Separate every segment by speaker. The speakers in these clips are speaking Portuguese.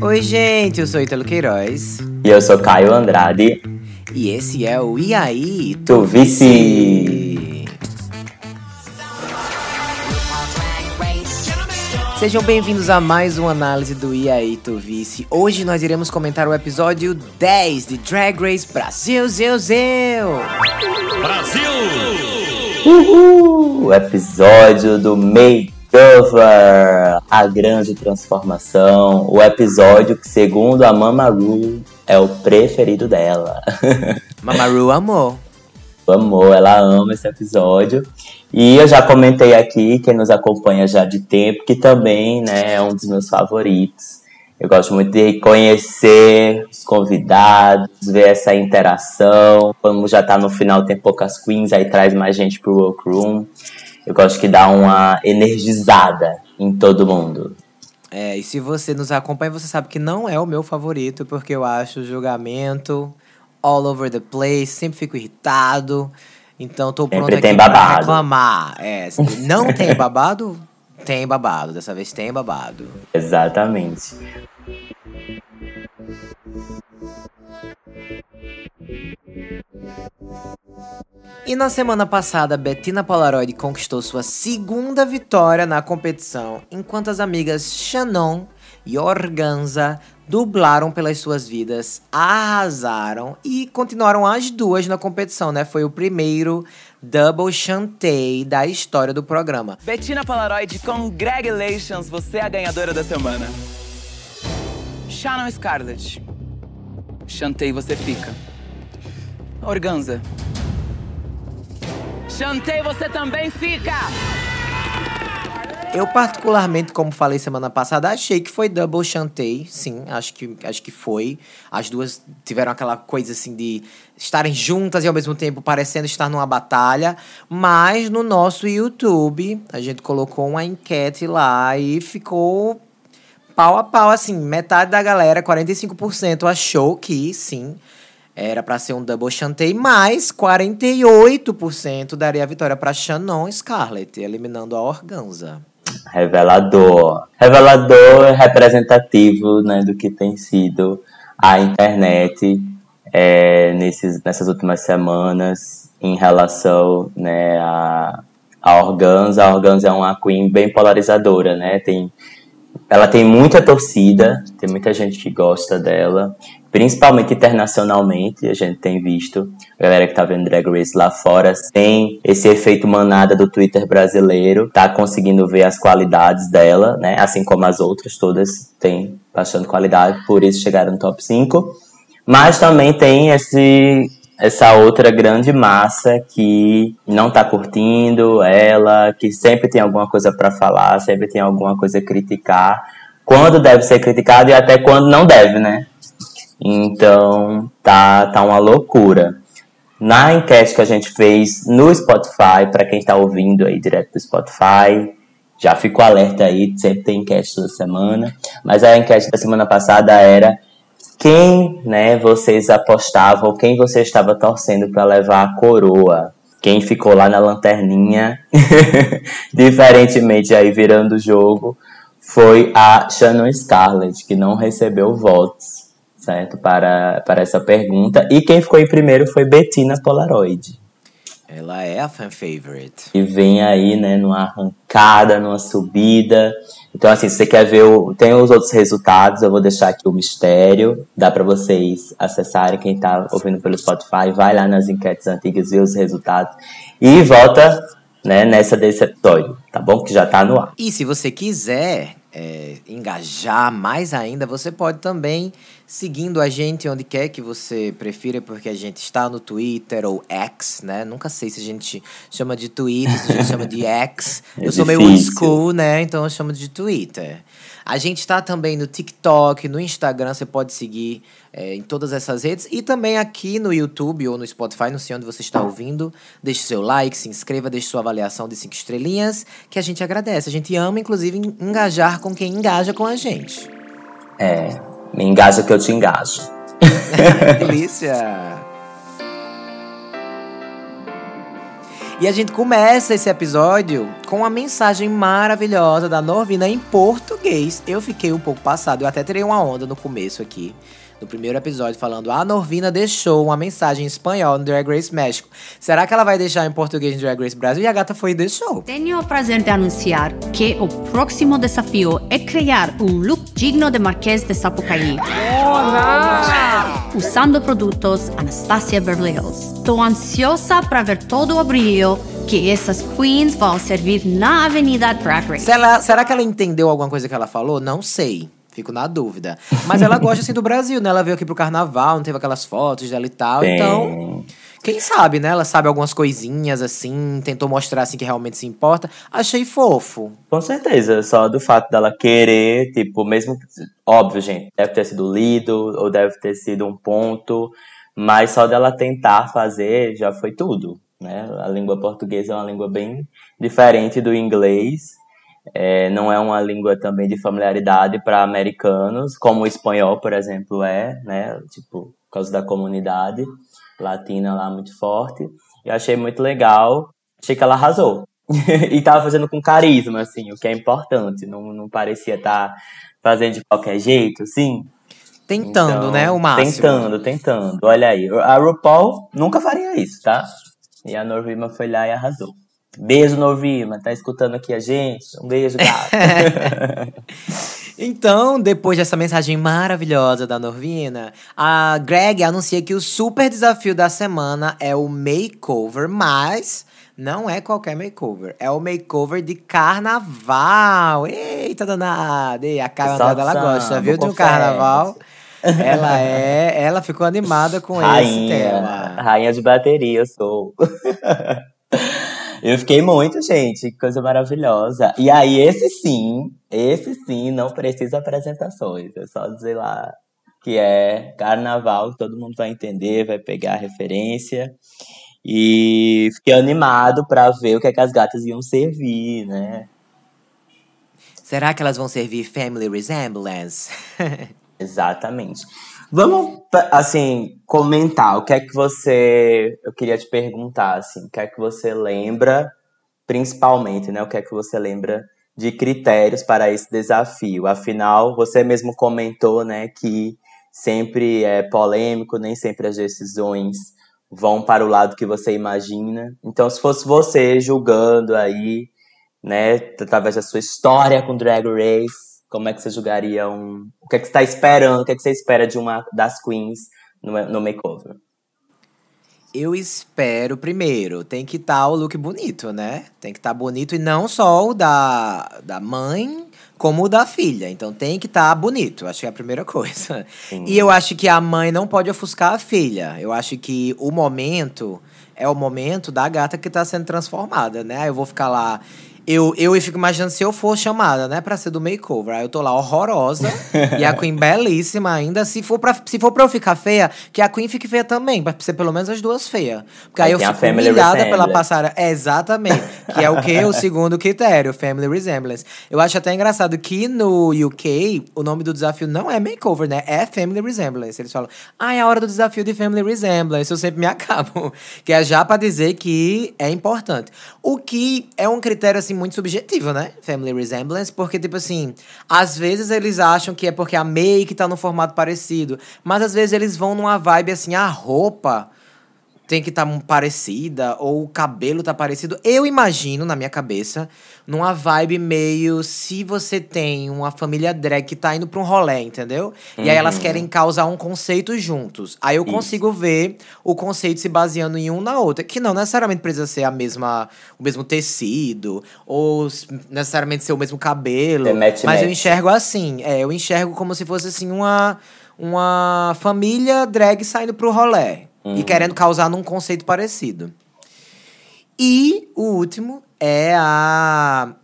Speaker 1: Oi, gente, eu sou Italo Queiroz.
Speaker 2: E eu sou Caio Andrade.
Speaker 1: E esse é o E aí,
Speaker 2: Tu Vice!
Speaker 1: Sejam bem-vindos a mais uma análise do E aí, Tu Vice. Hoje nós iremos comentar o episódio 10 de Drag Race Brasil, Zeu, Zeu.
Speaker 3: Brasil!
Speaker 2: Uhul! O episódio do Makeover, a grande transformação. O episódio que, segundo a Mama Ru, é o preferido dela.
Speaker 1: Mamaru amou.
Speaker 2: Amou, ela ama esse episódio. E eu já comentei aqui, quem nos acompanha já de tempo, que também né, é um dos meus favoritos. Eu gosto muito de conhecer os convidados, ver essa interação. Como já tá no final, tem poucas queens, aí traz mais gente pro workroom. Eu gosto que dá uma energizada em todo mundo.
Speaker 1: É, e se você nos acompanha, você sabe que não é o meu favorito, porque eu acho o julgamento all over the place, sempre fico irritado. Então tô
Speaker 2: Sempre
Speaker 1: pronto aqui
Speaker 2: tem
Speaker 1: pra
Speaker 2: babado.
Speaker 1: reclamar. É, se não tem babado, tem babado. Dessa vez tem babado.
Speaker 2: Exatamente.
Speaker 1: E na semana passada, Bettina Polaroid conquistou sua segunda vitória na competição, enquanto as amigas Shannon e Organza dublaram pelas suas vidas, arrasaram e continuaram as duas na competição, né? Foi o primeiro Double Chantei da história do programa.
Speaker 4: Bettina Polaroid, congratulations, você é a ganhadora da semana. Shannon Scarlett. Chantei, você fica. Organza. Chantei, você também fica!
Speaker 1: Eu particularmente, como falei semana passada, achei que foi Double Chantei, sim, acho que, acho que foi. As duas tiveram aquela coisa assim de estarem juntas e ao mesmo tempo parecendo estar numa batalha. Mas no nosso YouTube, a gente colocou uma enquete lá e ficou pau a pau, assim, metade da galera, 45% achou que sim, era pra ser um double chantei, mas 48% daria a vitória pra Shannon Scarlett, eliminando a Organza.
Speaker 2: Revelador. Revelador representativo né, do que tem sido a internet é, nesses, nessas últimas semanas em relação né, a, a Organza. A Organza é uma queen bem polarizadora, né? Tem, ela tem muita torcida, tem muita gente que gosta dela, principalmente internacionalmente, a gente tem visto, a galera que tá vendo Drag Race lá fora, tem esse efeito manada do Twitter brasileiro, tá conseguindo ver as qualidades dela, né, assim como as outras todas têm bastante qualidade, por isso chegaram no top 5, mas também tem esse essa outra grande massa que não tá curtindo ela, que sempre tem alguma coisa para falar, sempre tem alguma coisa a criticar, quando deve ser criticado e até quando não deve, né? Então, tá, tá uma loucura. Na enquete que a gente fez no Spotify, para quem tá ouvindo aí direto do Spotify, já ficou alerta aí, sempre tem enquete toda semana. Mas a enquete da semana passada era quem, né, vocês apostavam, quem você estava torcendo para levar a coroa. Quem ficou lá na lanterninha, diferentemente aí virando o jogo, foi a Shannon Scarlett, que não recebeu votos, certo, para, para essa pergunta. E quem ficou em primeiro foi Bettina Polaroid.
Speaker 1: Ela é a fan favorite.
Speaker 2: E vem aí, né, numa arrancada, numa subida. Então, assim, se você quer ver, o, tem os outros resultados, eu vou deixar aqui o mistério. Dá para vocês acessarem, quem tá ouvindo pelo Spotify, vai lá nas enquetes antigas, ver os resultados. E volta, né, nessa desse episódio, tá bom? Que já tá no ar.
Speaker 1: E se você quiser é, engajar mais ainda, você pode também seguindo a gente onde quer que você prefira, porque a gente está no Twitter ou X, né? Nunca sei se a gente chama de Twitter, se a gente chama de X.
Speaker 2: É
Speaker 1: eu sou meio old
Speaker 2: difícil.
Speaker 1: school, né? Então eu chamo de Twitter. A gente está também no TikTok, no Instagram, você pode seguir é, em todas essas redes. E também aqui no YouTube ou no Spotify, não sei onde você está ouvindo. Deixe seu like, se inscreva, deixe sua avaliação de cinco estrelinhas, que a gente agradece. A gente ama, inclusive, engajar com quem engaja com a gente.
Speaker 2: É, me engaja que eu te engajo.
Speaker 1: Delícia! E a gente começa esse episódio com uma mensagem maravilhosa da Norvina em português. Eu fiquei um pouco passado, eu até tirei uma onda no começo aqui no primeiro episódio, falando: a Norvina deixou uma mensagem em espanhol no Drag Race México. Será que ela vai deixar em português no Drag Race Brasil? E a gata foi e deixou.
Speaker 3: Tenho o prazer de anunciar que o próximo desafio é criar um look digno de Marquês de Sapucaí. Usando produtos Anastasia Beverly Hills. Estou ansiosa para ver todo o brilho que essas queens vão servir na Avenida Drag Race.
Speaker 1: Será, será que ela entendeu alguma coisa que ela falou? Não sei. Fico na dúvida. Mas ela gosta assim do Brasil, né? Ela veio aqui pro carnaval, não teve aquelas fotos dela e tal.
Speaker 2: Tem.
Speaker 1: Então, quem sabe, né? Ela sabe algumas coisinhas assim, tentou mostrar assim que realmente se importa. Achei fofo.
Speaker 2: Com certeza, só do fato dela querer, tipo, mesmo. Óbvio, gente, deve ter sido lido, ou deve ter sido um ponto, mas só dela tentar fazer já foi tudo, né? A língua portuguesa é uma língua bem diferente do inglês. É, não é uma língua também de familiaridade para americanos, como o espanhol, por exemplo, é, né? Tipo, por causa da comunidade latina lá muito forte. Eu achei muito legal, achei que ela arrasou. e tava fazendo com carisma, assim, o que é importante. Não, não parecia estar tá fazendo de qualquer jeito, assim.
Speaker 1: Tentando,
Speaker 2: Então,
Speaker 1: né? O máximo.
Speaker 2: Tentando, tentando. Olha aí, a RuPaul nunca faria isso, tá? E a Norvima foi lá e arrasou. Beijo, Norvima. Tá escutando aqui a gente? Um beijo, gato.
Speaker 1: Então, depois dessa mensagem maravilhosa da Norvina, a Greg anuncia que o super desafio da semana é o makeover, mas não é qualquer makeover. É o makeover de carnaval. Eita, danada! E a cara
Speaker 2: Salsa,
Speaker 1: ela gosta, viu? De um carnaval. Ela é. Ela ficou animada com esse
Speaker 2: rainha.
Speaker 1: tema.
Speaker 2: Rainha de bateria, eu sou. Eu fiquei muito, gente. Que coisa maravilhosa. E aí, esse sim, esse sim, não precisa apresentações. É só dizer lá que é carnaval, todo mundo vai entender, vai pegar a referência. E fiquei animado pra ver o que, é que as gatas iam servir, né?
Speaker 1: Será que elas vão servir Family Resemblance?
Speaker 2: Exatamente. Vamos, assim, comentar o que é que você. Eu queria te perguntar, assim, o que é que você lembra, principalmente, né? O que é que você lembra de critérios para esse desafio? Afinal, você mesmo comentou, né, que sempre é polêmico, nem sempre as decisões vão para o lado que você imagina. Então, se fosse você julgando aí, né, através da sua história com Drag Race, como é que você julgaria um. O que é que você está esperando? O que é que você espera de uma das queens no, no makeover?
Speaker 1: Eu espero, primeiro, tem que estar o look bonito, né? Tem que estar bonito e não só o da, da mãe, como o da filha. Então tem que estar bonito, acho que é a primeira coisa.
Speaker 2: Sim.
Speaker 1: E eu acho que a mãe não pode ofuscar a filha. Eu acho que o momento é o momento da gata que tá sendo transformada, né? Eu vou ficar lá. Eu, eu fico imaginando se eu for chamada, né, pra ser do makeover. Aí eu tô lá horrorosa e a Queen belíssima ainda. Se for, pra, se for pra eu ficar feia, que a Queen fique feia também. Pra ser pelo menos as duas feias. Porque aí
Speaker 2: Aí
Speaker 1: eu fico humilhada pela passarela. É, exatamente. Que é o quê? O segundo critério, Family Resemblance. Eu acho até engraçado que no UK, o nome do desafio não é makeover, né? É Family Resemblance. Eles falam, ah, é a hora do desafio de Family Resemblance. Eu sempre me acabo. Que é já pra dizer que é importante. O que é um critério, assim, muito subjetivo, né? Family Resemblance. Porque, tipo assim, às vezes eles acham que é porque a make tá no formato parecido. Mas às vezes eles vão numa vibe, assim, a roupa tem que estar parecida, ou o cabelo tá parecido. Eu imagino, na minha cabeça, numa vibe meio se você tem uma família drag que tá indo pra um rolê, entendeu? E aí elas querem causar um conceito juntos. Aí eu
Speaker 2: Isso.
Speaker 1: consigo ver o conceito se baseando em um na outra. Que não necessariamente precisa ser a mesma, o mesmo tecido, ou necessariamente ser o mesmo cabelo.
Speaker 2: Ter match,
Speaker 1: mas eu
Speaker 2: match.
Speaker 1: enxergo assim. É, eu enxergo como se fosse assim uma, uma família drag saindo pro rolê. E querendo causar num conceito parecido. E o último é a.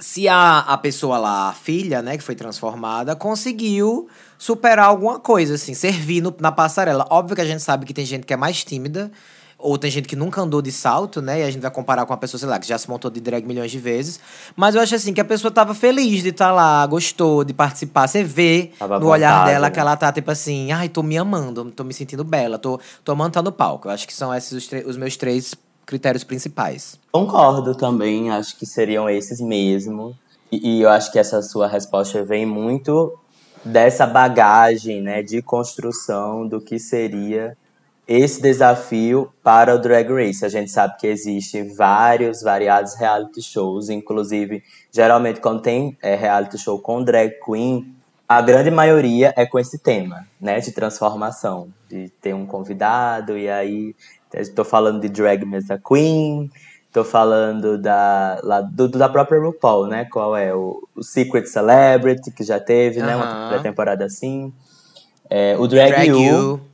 Speaker 1: Se a, a pessoa lá, a filha, né, que foi transformada, conseguiu superar alguma coisa, assim, servir no- na passarela. Óbvio que a gente sabe que tem gente que é mais tímida, ou tem gente que nunca andou de salto, né? E a gente vai comparar com uma pessoa, sei lá, que já se montou de drag milhões de vezes. Mas eu acho assim que a pessoa tava feliz de estar lá, gostou de participar. Você vê
Speaker 2: Tava
Speaker 1: no olhar
Speaker 2: vontade,
Speaker 1: dela
Speaker 2: né?
Speaker 1: que ela tá tipo assim, ai, tô me amando, tô me sentindo bela, tô, tô amando estar no palco. Eu acho que são esses os, os meus três critérios principais.
Speaker 2: Concordo também, acho que seriam esses mesmo. E, e eu acho que essa sua resposta vem muito dessa bagagem, né, de construção do que seria esse desafio para o Drag Race. A gente sabe que existem vários, variados reality shows, inclusive, geralmente quando tem é, reality show com drag queen, a grande maioria é com esse tema, né, de transformação, de ter um convidado e aí estou falando de Drag Mesa Queen, estou falando da lá, do, da própria RuPaul, né, qual é o, o Secret Celebrity que já teve, né, uma temporada assim, é, o Drag, Drag you, you.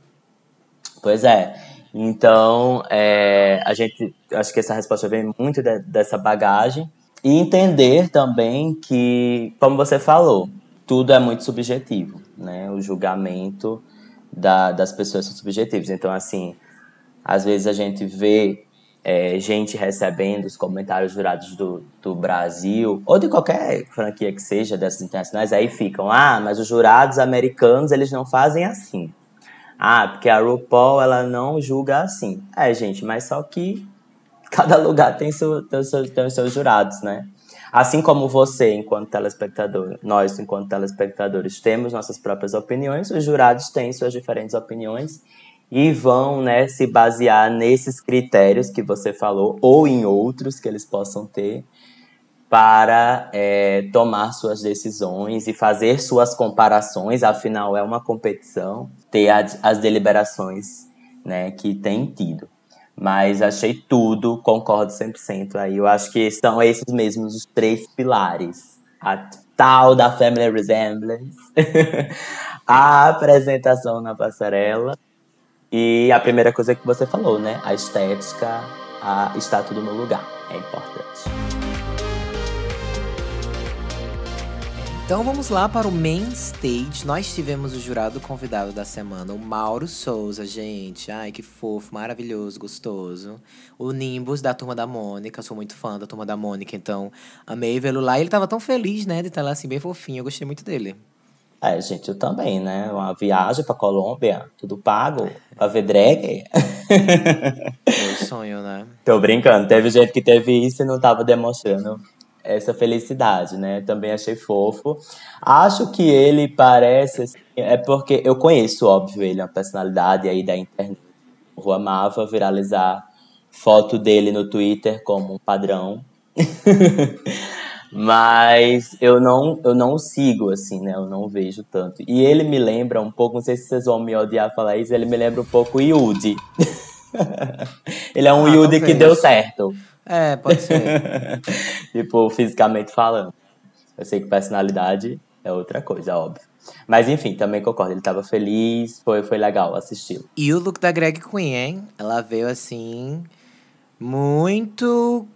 Speaker 2: Pois é. Então, é, a gente acho que essa resposta vem muito de, dessa bagagem e entender também que, como você falou, tudo é muito subjetivo, né? O julgamento da, das pessoas são subjetivos. Então, assim, às vezes a gente vê é, gente recebendo os comentários jurados do, do Brasil, ou de qualquer franquia que seja dessas internacionais, aí ficam, ah, mas os jurados americanos, eles não fazem assim. Ah, porque a RuPaul, ela não julga assim. É, gente, mas só que cada lugar tem, seu, tem, seu, tem os seus jurados, né? Assim como você, enquanto telespectador, nós, enquanto telespectadores, temos nossas próprias opiniões, os jurados têm suas diferentes opiniões e vão né, se basear nesses critérios que você falou ou em outros que eles possam ter para é, tomar suas decisões e fazer suas comparações, afinal é uma competição, ter as, as deliberações né, que tem tido. Mas achei tudo, concordo 100% aí. Eu acho que são esses mesmos os três pilares. A tal da Family Resemblance, a apresentação na passarela e a primeira coisa que você falou, né? A estética, a, está tudo no lugar. É importante.
Speaker 1: Então vamos lá para o main stage. Nós tivemos o jurado convidado da semana, o Mauro Souza, gente. Ai, que fofo, maravilhoso, gostoso. O Nimbus da Turma da Mônica, sou muito fã da Turma da Mônica, então amei vê-lo lá. E ele tava tão feliz, né, de estar lá assim, bem fofinho. Eu gostei muito dele.
Speaker 2: É, gente, eu também, né? Uma viagem pra Colômbia, tudo pago, pra ver drag.
Speaker 1: Meu sonho, né?
Speaker 2: Tô brincando. Teve gente que teve isso e não tava demonstrando essa felicidade, né? Também achei fofo. Acho que ele parece. Assim, é porque eu conheço, óbvio, ele é uma personalidade aí da internet. Eu amava viralizar foto dele no Twitter como um padrão. Mas eu não, eu não sigo, assim, né? Eu não vejo tanto. E ele me lembra um pouco, não sei se vocês vão me odiar falar isso, ele me lembra um pouco o Yudi. ele é um ah, Yudi que deu certo.
Speaker 1: É, pode ser.
Speaker 2: tipo, fisicamente falando. Eu sei que personalidade é outra coisa, óbvio. Mas enfim, também concordo. Ele tava feliz, foi, foi legal assistir.
Speaker 1: E o look da Greg Queen, hein? Ela veio assim. Muito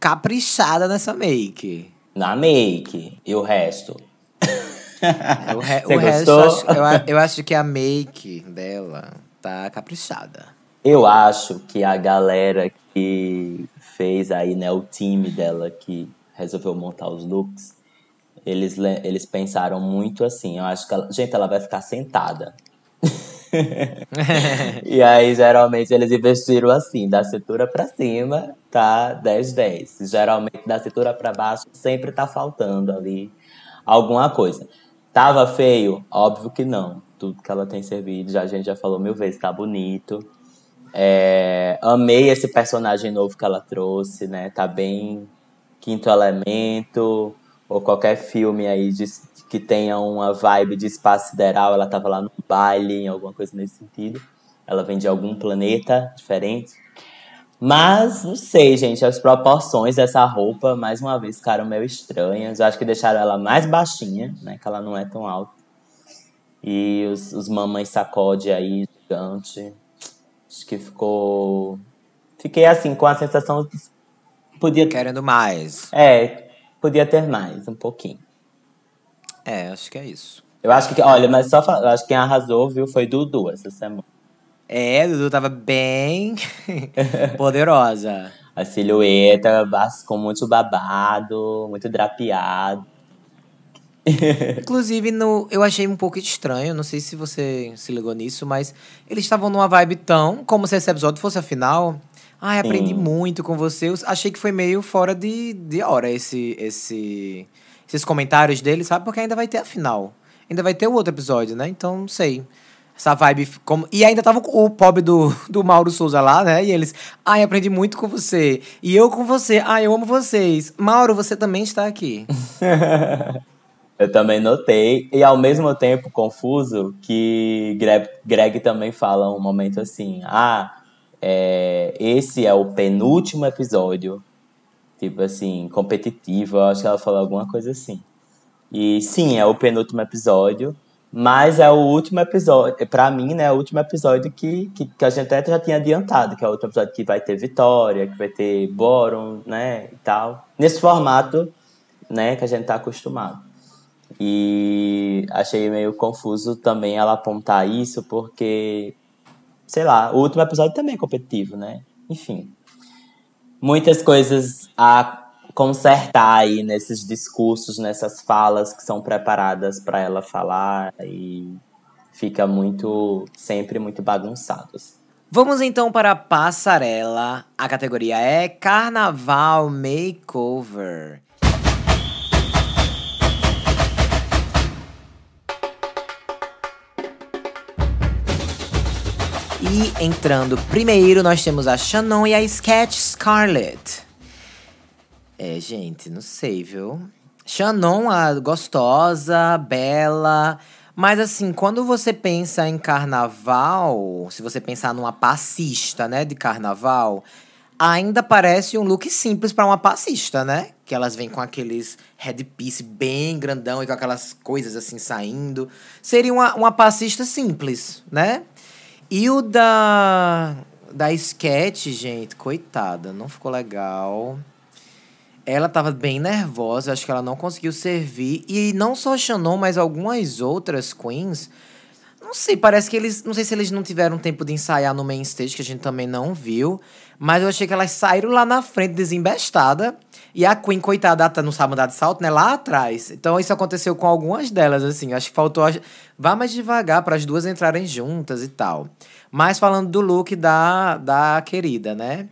Speaker 1: caprichada nessa make.
Speaker 2: Na make. E o resto?
Speaker 1: É, o, re o resto, acho, eu, eu acho que a make dela tá caprichada.
Speaker 2: Eu acho que a galera que fez aí, né, o time dela que resolveu montar os looks, eles, eles pensaram muito assim, eu acho que, ela, gente, ela vai ficar sentada. e aí, geralmente, eles investiram assim, da cintura para cima, tá 10-10. Geralmente, da cintura para baixo, sempre tá faltando ali alguma coisa. Tava feio? Óbvio que não. Tudo que ela tem servido, já, a gente já falou mil vezes, tá bonito. É, amei esse personagem novo que ela trouxe, né? Tá bem Quinto Elemento, ou qualquer filme aí de, que tenha uma vibe de espaço sideral. Ela tava lá no baile, em alguma coisa nesse sentido. Ela vem de algum planeta diferente. Mas, não sei, gente, as proporções dessa roupa, mais uma vez, ficaram meio estranhas. Eu acho que deixaram ela mais baixinha, né? Que ela não é tão alta. E os, os mamães sacode aí, gigante. Acho que ficou. Fiquei assim, com a sensação de. Podia.
Speaker 1: Querendo mais.
Speaker 2: É, podia ter mais, um pouquinho.
Speaker 1: É, acho que é isso.
Speaker 2: Eu acho que, olha, mas só eu acho que quem arrasou, viu, foi Dudu essa semana.
Speaker 1: É, Dudu tava bem poderosa.
Speaker 2: A silhueta com muito babado, muito drapeado.
Speaker 1: Inclusive, no, eu achei um pouco estranho, não sei se você se ligou nisso, mas eles estavam numa vibe tão como se esse episódio fosse a final. Ai, aprendi
Speaker 2: Sim.
Speaker 1: muito com você. Eu achei que foi meio fora de, de hora esse, esse, esses comentários dele, sabe? Porque ainda vai ter a final. Ainda vai ter o outro episódio, né? Então, não sei. Essa vibe. Como... E ainda tava o pobre do, do Mauro Souza lá, né? E eles. Ai, aprendi muito com você. E eu com você. Ai, eu amo vocês. Mauro, você também está aqui.
Speaker 2: Eu também notei, e ao mesmo tempo confuso, que Greg, Greg também fala um momento assim: ah, é, esse é o penúltimo episódio, tipo assim, competitivo. Eu acho que ela falou alguma coisa assim. E sim, é o penúltimo episódio, mas é o último episódio, pra mim, né? É o último episódio que, que, que a gente até já tinha adiantado, que é o último episódio que vai ter Vitória, que vai ter Boron, né? E tal. Nesse formato, né, que a gente tá acostumado. E achei meio confuso também ela apontar isso, porque, sei lá, o último episódio também é competitivo, né? Enfim. Muitas coisas a consertar aí nesses discursos, nessas falas que são preparadas para ela falar e fica muito, sempre muito bagunçados.
Speaker 1: Vamos então para a passarela. A categoria é Carnaval Makeover. E entrando primeiro, nós temos a Shannon e a Sketch Scarlett. É, gente, não sei, viu? Shannon, a gostosa, bela. Mas assim, quando você pensa em carnaval, se você pensar numa passista, né, de carnaval, ainda parece um look simples para uma passista, né? Que elas vêm com aqueles headpiece bem grandão e com aquelas coisas assim saindo. Seria uma, uma passista simples, né? E o da da sketch, gente, coitada, não ficou legal. Ela tava bem nervosa, acho que ela não conseguiu servir. E não só Shannon, mas algumas outras queens. Não sei, parece que eles. Não sei se eles não tiveram tempo de ensaiar no main stage, que a gente também não viu. Mas eu achei que elas saíram lá na frente, desembestada. E a Queen, coitada, tá, não sabe andar de salto, né? Lá atrás. Então isso aconteceu com algumas delas, assim. Acho que faltou. Vá mais devagar para as duas entrarem juntas e tal. Mas falando do look da, da querida, né?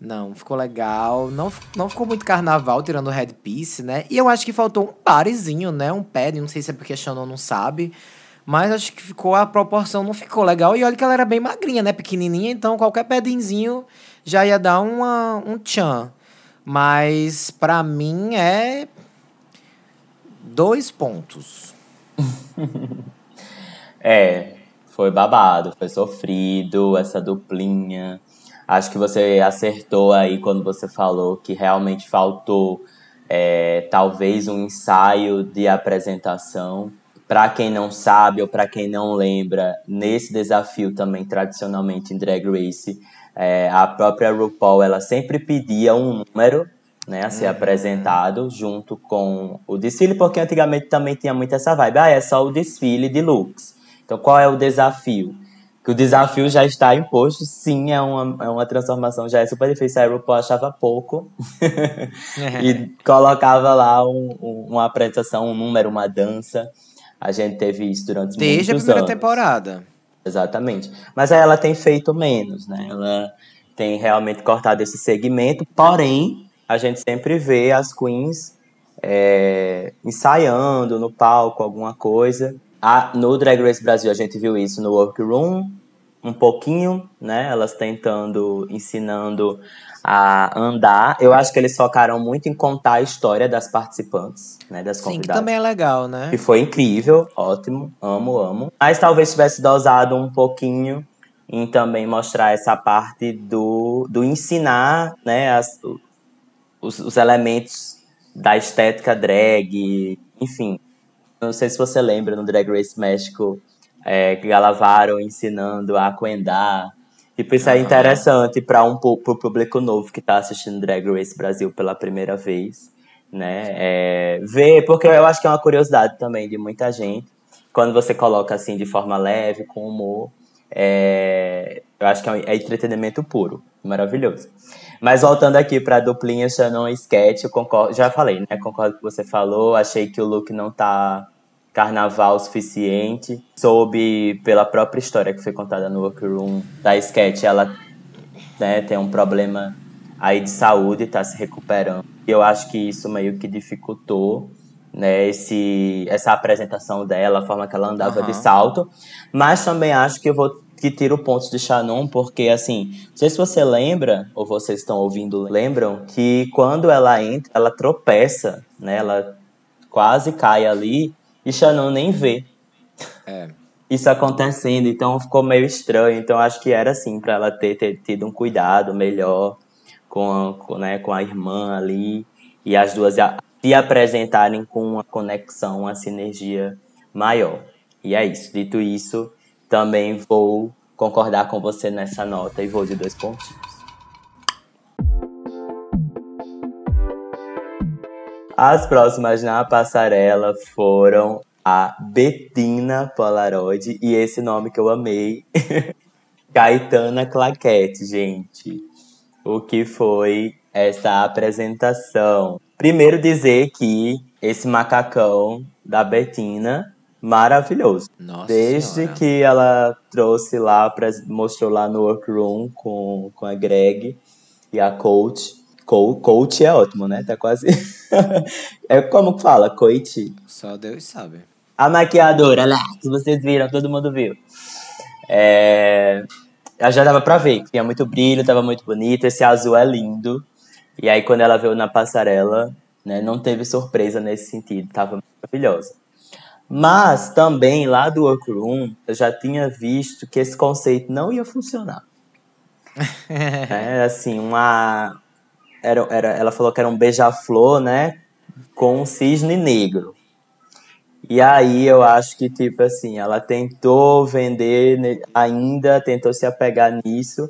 Speaker 1: Não, ficou legal. Não, não ficou muito carnaval, tirando o headpiece, né? E eu acho que faltou um parezinho, né? Um pad. Não sei se é porque a Shannon não sabe. Mas acho que ficou a proporção, não ficou legal. E olha que ela era bem magrinha, né? Pequenininha. Então qualquer pedinzinho já ia dar uma, um tchan. Mas pra mim é. Dois pontos.
Speaker 2: É, foi babado, foi sofrido, essa duplinha. Acho que você acertou aí quando você falou que realmente faltou é, talvez um ensaio de apresentação. Para quem não sabe ou para quem não lembra, nesse desafio também tradicionalmente em Drag Race, é, a própria RuPaul ela sempre pedia um número né, a ser apresentado junto com o desfile, porque antigamente também tinha muito essa vibe. Ah, é só o desfile de looks. Então, qual é o desafio? Que o desafio já está imposto, sim, é uma, é uma transformação, já é super difícil. A RuPaul achava pouco e colocava lá um, um- uma apresentação, um número, uma dança. A gente teve isso durante
Speaker 1: Desde a
Speaker 2: muitos
Speaker 1: primeira
Speaker 2: anos.
Speaker 1: temporada.
Speaker 2: Exatamente. Mas aí ela tem feito menos, né? Ela tem realmente cortado esse segmento, porém, a gente sempre vê as queens é, ensaiando no palco alguma coisa. A- no Drag Race Brasil a gente viu isso no Workroom, um pouquinho, né? Elas tentando, ensinando a andar. Eu acho que eles focaram muito em contar a história das participantes, né? Das
Speaker 1: Sim, que
Speaker 2: convidadas.
Speaker 1: também é legal, né?
Speaker 2: Que foi incrível, ótimo, amo, amo. Mas talvez tivesse dosado um pouquinho em também mostrar essa parte do, do ensinar, né, as- os, os elementos da estética drag, enfim. Não sei se você lembra no Drag Race México, é, que Galavaro ensinando a coendar. Tipo, isso é interessante para um pro público novo que está assistindo Drag Race Brasil pela primeira vez, né? É, ver, porque eu acho que é uma curiosidade também de muita gente. Quando você coloca assim de forma leve, com humor, é, eu acho que é, um- é entretenimento puro, maravilhoso. Mas voltando aqui para a duplinha Shannon e Sketch, eu concordo, já falei, né? Concordo com o que você falou, achei que o look não tá carnaval suficiente. Soube pela própria história que foi contada no Workroom da Sketch, ela né, tem um problema aí de saúde, está se recuperando. E eu acho que isso meio que dificultou né, esse, essa apresentação dela, a forma que ela andava
Speaker 1: Aham.
Speaker 2: de salto. Mas também acho que eu vou que tiro pontos de Shannon, porque assim, não sei se você lembra, ou vocês estão ouvindo, lembram, que quando ela entra, ela tropeça, né? Ela quase cai ali e Shannon nem vê
Speaker 1: É.
Speaker 2: isso acontecendo, então ficou meio estranho. Então acho que era assim para ela ter, ter tido um cuidado melhor com a, com, né, com a irmã ali e as duas se apresentarem com uma conexão, uma sinergia maior. E é isso. Dito isso, também vou concordar com você nessa nota e vou de dois pontinhos. As próximas na passarela foram a Betina Polaroid e esse nome que eu amei, Caetana Claquete, gente. O que foi essa apresentação? Primeiro dizer que esse macacão da Betina maravilhoso.
Speaker 1: Nossa
Speaker 2: Desde
Speaker 1: Senhora.
Speaker 2: que ela trouxe lá, pres- mostrou lá no workroom com, com a Greg e a coach. Co coach é ótimo, né? Tá quase. é como fala? Coach?
Speaker 1: Só Deus sabe.
Speaker 2: A maquiadora lá, que vocês viram, todo mundo viu. É... ela Já dava pra ver que tinha muito brilho, tava muito bonito. Esse azul é lindo. E aí, quando ela veio na passarela, né, não teve surpresa nesse sentido, tava maravilhosa. Mas também lá do workroom, eu já tinha visto que esse conceito não ia funcionar. É assim, uma. Era, era, ela falou que era um beija-flor, né? Com um cisne negro. E aí eu acho que, tipo assim, ela tentou vender ne- ainda, tentou se apegar nisso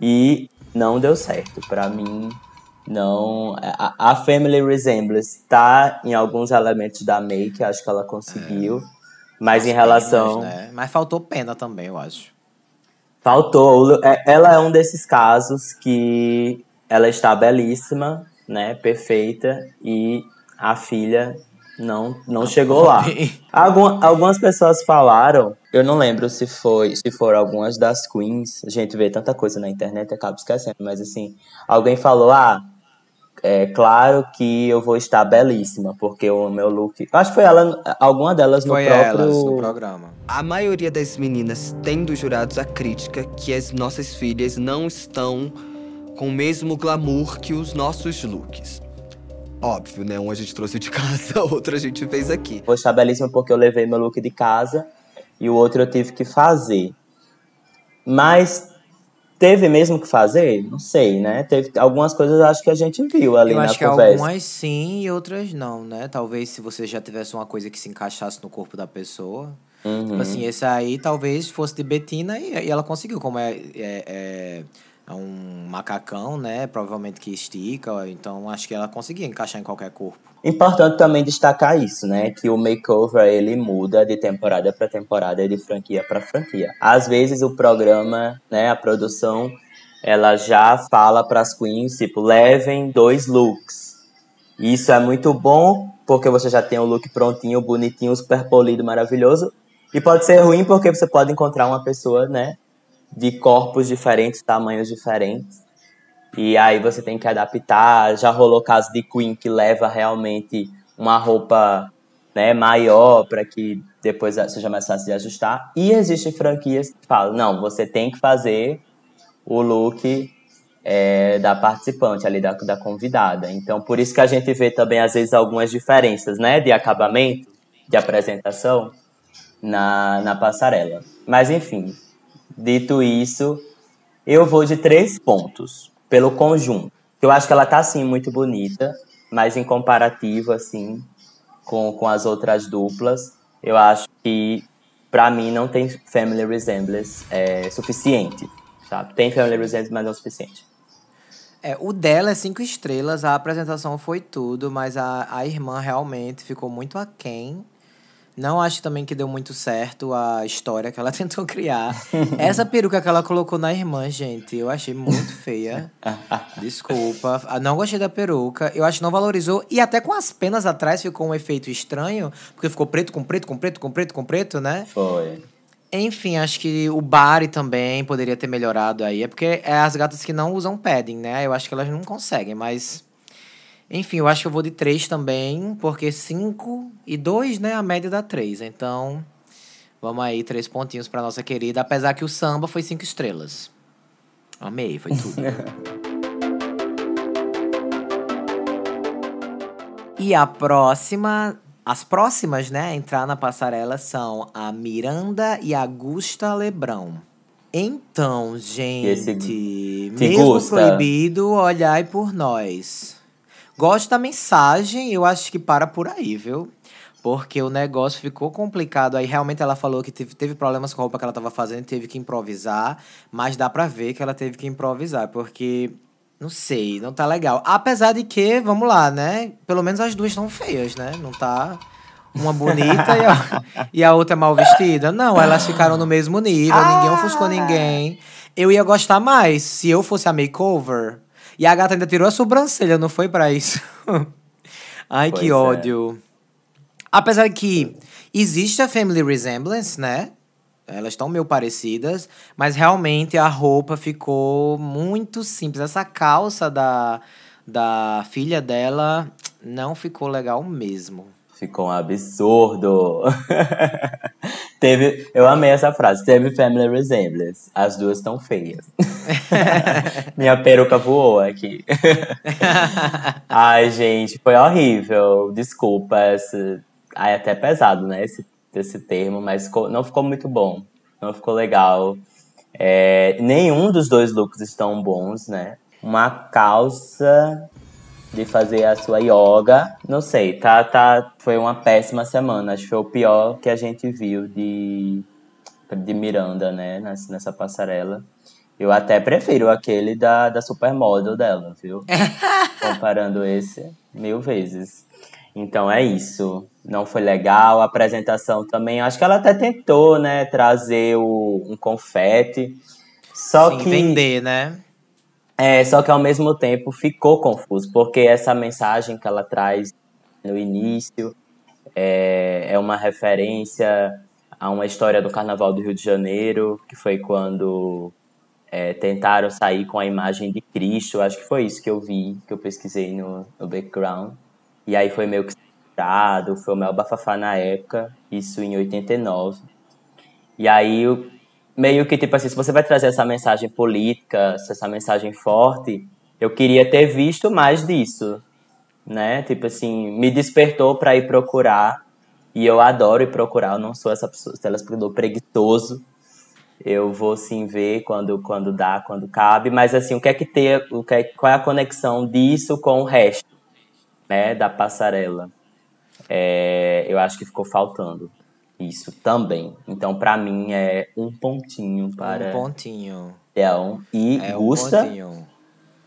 Speaker 2: e não deu certo. Pra mim, não. A, a Family Resemblance tá em alguns elementos da make, acho que ela conseguiu. Mas em relação.
Speaker 1: Penas, né? Mas faltou pena também, eu acho.
Speaker 2: Faltou. é- Ela é um desses casos que ela está belíssima, né? Perfeita. E a filha não, não chegou lá. Algum- algumas pessoas falaram, eu não lembro se foi, se foram algumas das queens, a gente vê tanta coisa na internet, acaba esquecendo, mas assim, alguém falou, ah, é claro que eu vou estar belíssima, porque o meu look. Acho que foi ela, alguma delas no
Speaker 1: Foi
Speaker 2: próprio.
Speaker 1: elas no programa.
Speaker 5: A maioria das meninas tem dos jurados a crítica que as nossas filhas não estão com o mesmo glamour que os nossos looks. Óbvio, né? Um a gente trouxe de casa, outro a gente fez aqui.
Speaker 2: Vou estar belíssima porque eu levei meu look de casa e o outro eu tive que fazer. Mas teve mesmo que fazer? Não sei, né? Teve algumas coisas acho que a gente viu ali
Speaker 1: Eu
Speaker 2: na
Speaker 1: acho que
Speaker 2: conversa.
Speaker 1: algumas sim e outras não, né? Talvez se você já tivesse uma coisa que se encaixasse no corpo da pessoa.
Speaker 2: Uhum.
Speaker 1: Tipo assim, esse aí talvez fosse de Betina e, e ela conseguiu, como é, é, é- é um macacão, né? Provavelmente que estica, então acho que ela conseguia encaixar em qualquer corpo.
Speaker 2: Importante também destacar isso, né? Que o makeover ele muda de temporada para temporada e de franquia para franquia. Às vezes o programa, né, a produção, ela já fala para as queens, tipo, levem dois looks. Isso é muito bom porque você já tem o look prontinho, bonitinho, super polido, maravilhoso. E pode ser ruim porque você pode encontrar uma pessoa, né, de corpos diferentes, tamanhos diferentes. E aí você tem que adaptar. Já rolou caso de Queen que leva realmente uma roupa né, maior para que depois seja mais fácil de ajustar. E existem franquias que falam, não, você tem que fazer o look é, da participante ali, da, da convidada. Então, por isso que a gente vê também, às vezes, algumas diferenças, né, de acabamento, de apresentação na, na passarela. Mas, enfim, dito isso, eu vou de três pontos pelo conjunto. Eu acho que ela tá, assim, muito bonita, mas em comparativo, assim, com, com as outras duplas, eu acho que, pra mim, não tem family resemblance é, suficiente, sabe? Tem family resemblance, mas não suficiente.
Speaker 1: É, o dela é cinco estrelas, a apresentação foi tudo, mas a, a irmã realmente ficou muito aquém. Não acho também que deu muito certo a história que ela tentou criar. Essa peruca que ela colocou na irmã, gente, eu achei muito feia. Desculpa. Ah, Não gostei da peruca. Eu acho que não valorizou. E até com as penas atrás ficou um efeito estranho, porque ficou preto com preto, com preto, com preto, com preto, né?
Speaker 2: Foi.
Speaker 1: Enfim, acho que o Bari também poderia ter melhorado aí. É porque é as gatas que não usam padding, né? Eu acho que elas não conseguem, mas. Enfim, eu acho que eu vou de 3 também, porque 5 e 2, né? A média dá 3. Então, vamos aí, três pontinhos pra nossa querida. Apesar que o samba foi 5 estrelas. Amei, foi tudo. e a próxima as próximas, né, a entrar na passarela são a Miranda e a Gusta Lebrão. Então, gente, mesmo
Speaker 2: gusta?
Speaker 1: proibido, olhai por nós. Gosto da mensagem, eu acho que para por aí, viu? Porque o negócio ficou complicado. Aí realmente ela falou que teve, teve problemas com a roupa que ela estava fazendo, teve que improvisar. Mas dá pra ver que ela teve que improvisar, porque não sei, não tá legal. Apesar de que, vamos lá, né? Pelo menos as duas estão feias, né? Não tá uma bonita e, a, e a outra mal vestida. Não, elas ficaram no mesmo nível, ah. ninguém ofuscou ninguém. Eu ia gostar mais se eu fosse a makeover. E a gata ainda tirou a sobrancelha, não foi para isso? Ai, pois que é. ódio. Apesar que existe a family resemblance, né? Elas estão meio parecidas, mas realmente a roupa ficou muito simples. Essa calça da, da filha dela não ficou legal mesmo.
Speaker 2: Ficou um absurdo. Teve, eu amei essa frase. Teve family resemblance. As duas estão feias. Minha peruca voou aqui. Ai, gente, foi horrível. Desculpa. Esse, ai, até pesado, né? Esse esse termo, mas ficou, não ficou muito bom. Não ficou legal. É, nenhum dos dois looks estão bons, né? Uma calça de fazer a sua yoga. Não sei, tá, tá, foi uma péssima semana. Acho que foi o pior que a gente viu de, de Miranda, né? Nessa, nessa passarela. Eu até prefiro aquele da, da supermodel dela, viu? Comparando esse mil vezes. Então é isso. Não foi legal. A apresentação também. Acho que ela até tentou, né, trazer o, um confete. Só
Speaker 1: Sim,
Speaker 2: que.
Speaker 1: vender, né?
Speaker 2: É, só que ao mesmo tempo ficou confuso, porque essa mensagem que ela traz no início é, é uma referência a uma história do Carnaval do Rio de Janeiro, que foi quando é, tentaram sair com a imagem de Cristo. Acho que foi isso que eu vi, que eu pesquisei no, no background. E aí foi meio que censurado, foi o maior bafafá na época, isso em 89. E aí, meio que tipo assim, se você vai trazer essa mensagem política, essa mensagem forte, eu queria ter visto mais disso, né? Tipo assim, me despertou para ir procurar. E eu adoro ir procurar, eu não sou essa pessoa, telespectador preguiçoso. Eu vou sim ver quando, quando dá, quando cabe, mas assim, o que é que tem, o que é, qual é a conexão disso com o resto? né, da passarela. É, eu acho que ficou faltando isso também. Então, para mim, é um pontinho para.
Speaker 1: Um pontinho.
Speaker 2: Leão. E
Speaker 1: é
Speaker 2: gusta.
Speaker 1: Um.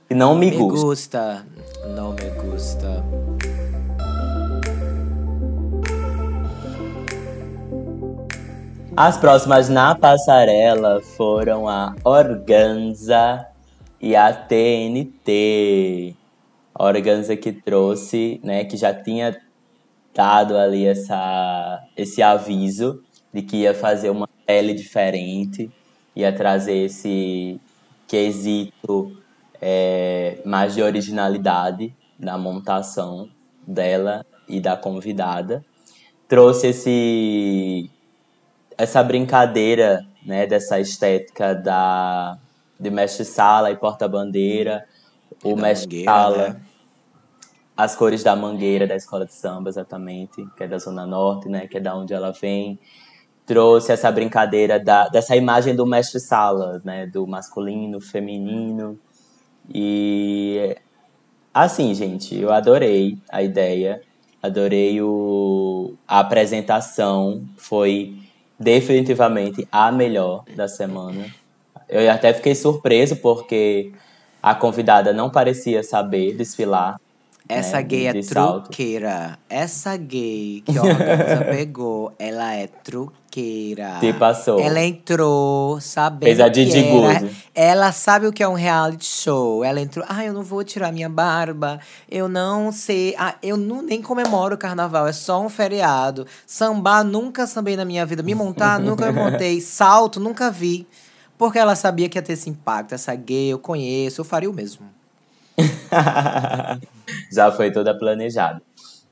Speaker 2: E não me,
Speaker 1: me
Speaker 2: gusta.
Speaker 1: gusta. Não me gusta.
Speaker 2: As próximas na passarela foram a Organza e a TNT. Organza que trouxe, né, que já tinha dado ali essa, esse aviso de que ia fazer uma pele diferente, ia trazer esse quesito é, mais de originalidade na montação dela e da convidada. Trouxe esse essa brincadeira, né, dessa estética da de mestre sala e porta-bandeira, o mestre Sala, né? As cores da mangueira da escola de samba, exatamente, que é da Zona Norte, né? Que é da onde ela vem. Trouxe essa brincadeira da, dessa imagem do mestre Sala, né? Do masculino, feminino. E assim, gente, eu adorei a ideia, adorei o, a apresentação, foi definitivamente a melhor da semana. Eu até fiquei surpreso porque a convidada não parecia saber desfilar.
Speaker 1: Essa
Speaker 2: né,
Speaker 1: gay é
Speaker 2: de salto.
Speaker 1: truqueira. Essa gay que a pegou, ela é truqueira.
Speaker 2: Se passou.
Speaker 1: Ela entrou sabendo
Speaker 2: Fez a Didi.
Speaker 1: Ela sabe o que é um reality show. Ela entrou, ah, eu não vou tirar minha barba. Eu não sei, ah, eu não, nem comemoro o carnaval, é só um feriado. Sambar, nunca sambei na minha vida. Me montar, nunca me montei. Salto, nunca vi. Porque ela sabia que ia ter esse impacto. Essa gay, eu conheço, eu faria o mesmo.
Speaker 2: Já foi toda planejada.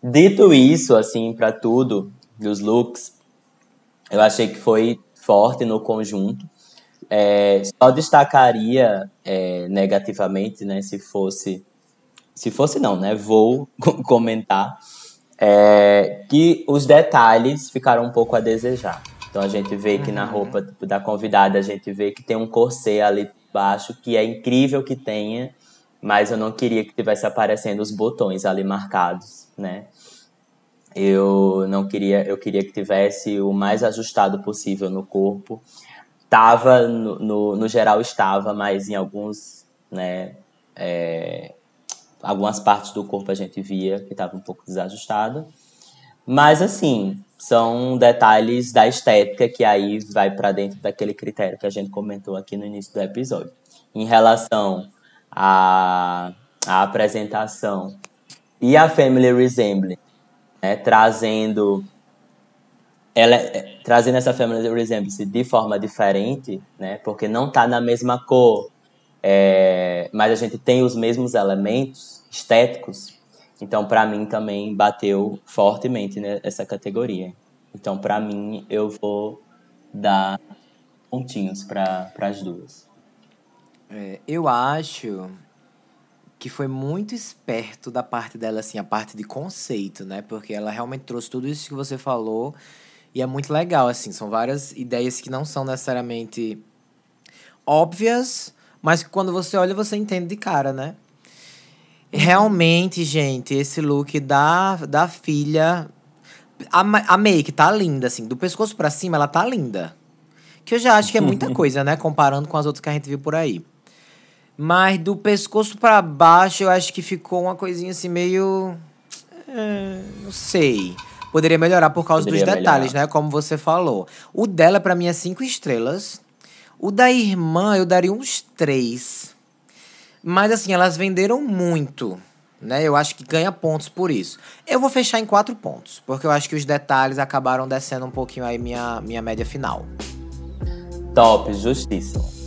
Speaker 2: Dito isso, assim, pra tudo, dos looks, eu achei que foi forte no conjunto. É, só destacaria é, negativamente, né, se fosse. Se fosse não, né? Vou comentar. é, que os detalhes ficaram um pouco a desejar. Então a gente vê que na roupa tipo, da convidada, a gente vê que tem um corset ali embaixo, que é incrível que tenha, mas eu não queria que tivesse aparecendo os botões ali marcados, né? Eu não queria, eu queria que tivesse o mais ajustado possível no corpo. Tava, no, no, no geral estava, mas em alguns, né, é, algumas partes do corpo a gente via que estava um pouco desajustado. Mas assim, são detalhes da estética que aí vai para dentro daquele critério que a gente comentou aqui no início do episódio. Em relação à, à apresentação e a Family Resemblance, né, trazendo ela trazendo essa Family Resemblance de forma diferente, né, porque não está na mesma cor, é, mas a gente tem os mesmos elementos estéticos. Então, para mim também bateu fortemente nessa categoria. Então, para mim, eu vou dar pontinhos para as duas.
Speaker 1: É, eu acho que foi muito esperto da parte dela, assim, a parte de conceito, né? Porque ela realmente trouxe tudo isso que você falou e é muito legal, assim. São várias ideias que não são necessariamente óbvias, mas que quando você olha você entende de cara, né? Realmente, gente, esse look da, da filha. A, a make tá linda, assim. Do pescoço pra cima, ela tá linda. Que eu já acho que é muita coisa, né? Comparando com as outras que a gente viu por aí. Mas do pescoço pra baixo, eu acho que ficou uma coisinha assim meio. é, não sei. Poderia melhorar por causa
Speaker 2: Poderia
Speaker 1: dos detalhes,
Speaker 2: melhorar.
Speaker 1: né? Como você falou. O dela, pra mim, é cinco estrelas. O da irmã, eu daria uns três. Mas assim, elas venderam muito. Né? Eu acho que ganha pontos por isso. Eu vou fechar em quatro pontos, porque eu acho que os detalhes acabaram descendo um pouquinho aí minha, minha média final.
Speaker 2: Top, justíssimo.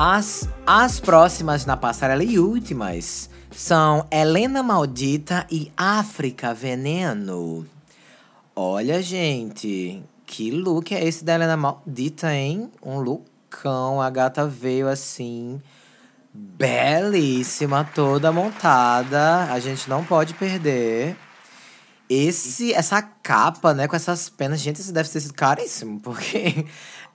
Speaker 1: As, as próximas na passarela e últimas são Helena Maldita e África Veneno. Olha, gente, que look é esse da Helena Maldita, hein? Um lookão. A gata veio assim, belíssima, toda montada. A gente não pode perder. Esse, essa capa, né, com essas penas, gente, isso deve ter sido caríssimo, porque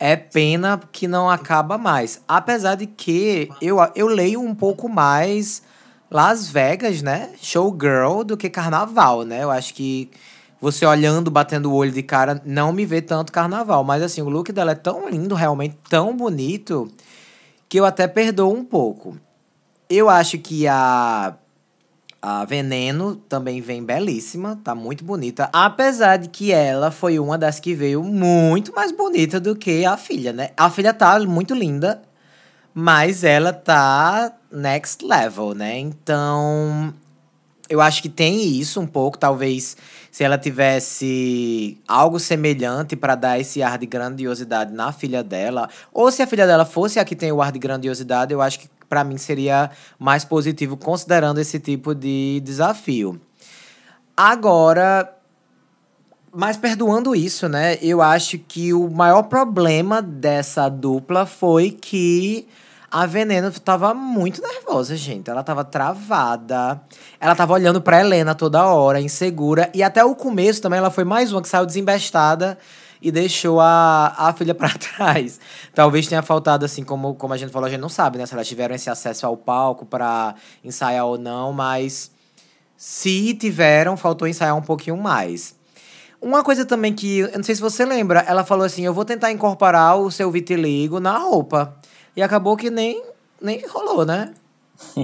Speaker 1: é pena que não acaba mais. Apesar de que eu, eu leio um pouco mais Las Vegas, né, showgirl, do que carnaval, né? Eu acho que você olhando, batendo o olho de cara, não me vê tanto carnaval. Mas assim, o look dela é tão lindo, realmente tão bonito, que eu até perdoo um pouco. Eu acho que a a Veneno também vem belíssima, tá muito bonita. Apesar de que ela foi uma das que veio muito mais bonita do que a filha, né? A filha tá muito linda, mas ela tá next level, né? Então, eu acho que tem isso um pouco, talvez se ela tivesse algo semelhante para dar esse ar de grandiosidade na filha dela, ou se a filha dela fosse a que tem o ar de grandiosidade, eu acho que para mim seria mais positivo considerando esse tipo de desafio. Agora, mas perdoando isso, né? Eu acho que o maior problema dessa dupla foi que a Veneno tava muito nervosa, gente. Ela tava travada. Ela tava olhando pra Helena toda hora, insegura. E até o começo também ela foi mais uma que saiu desembestada e deixou a, a filha pra trás. Talvez tenha faltado, assim, como, como a gente falou, a gente não sabe, né? Se elas tiveram esse acesso ao palco pra ensaiar ou não, mas se tiveram, faltou ensaiar um pouquinho mais. Uma coisa também que, eu não sei se você lembra, ela falou assim: eu vou tentar incorporar o seu vitiligo na roupa. E acabou que nem, nem rolou, né?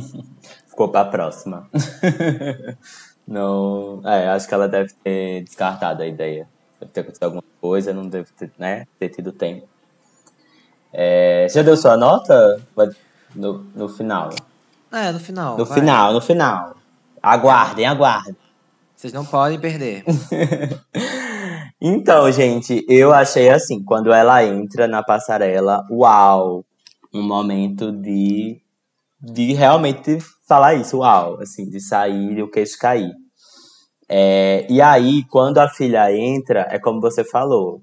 Speaker 2: Ficou pra próxima. não. É, acho que ela deve ter descartado a ideia. Deve ter acontecido alguma coisa, não deve ter, né, ter tido tempo. É, já deu sua nota? No, no final.
Speaker 1: É, no final.
Speaker 2: No
Speaker 1: vai.
Speaker 2: final, no final. Aguardem, aguardem.
Speaker 1: Vocês não podem perder.
Speaker 2: Então, gente, eu achei assim, quando ela entra na passarela, uau, um momento de, de realmente falar isso, uau, assim, de sair e o queixo cair. É, e aí, quando a filha entra, é como você falou,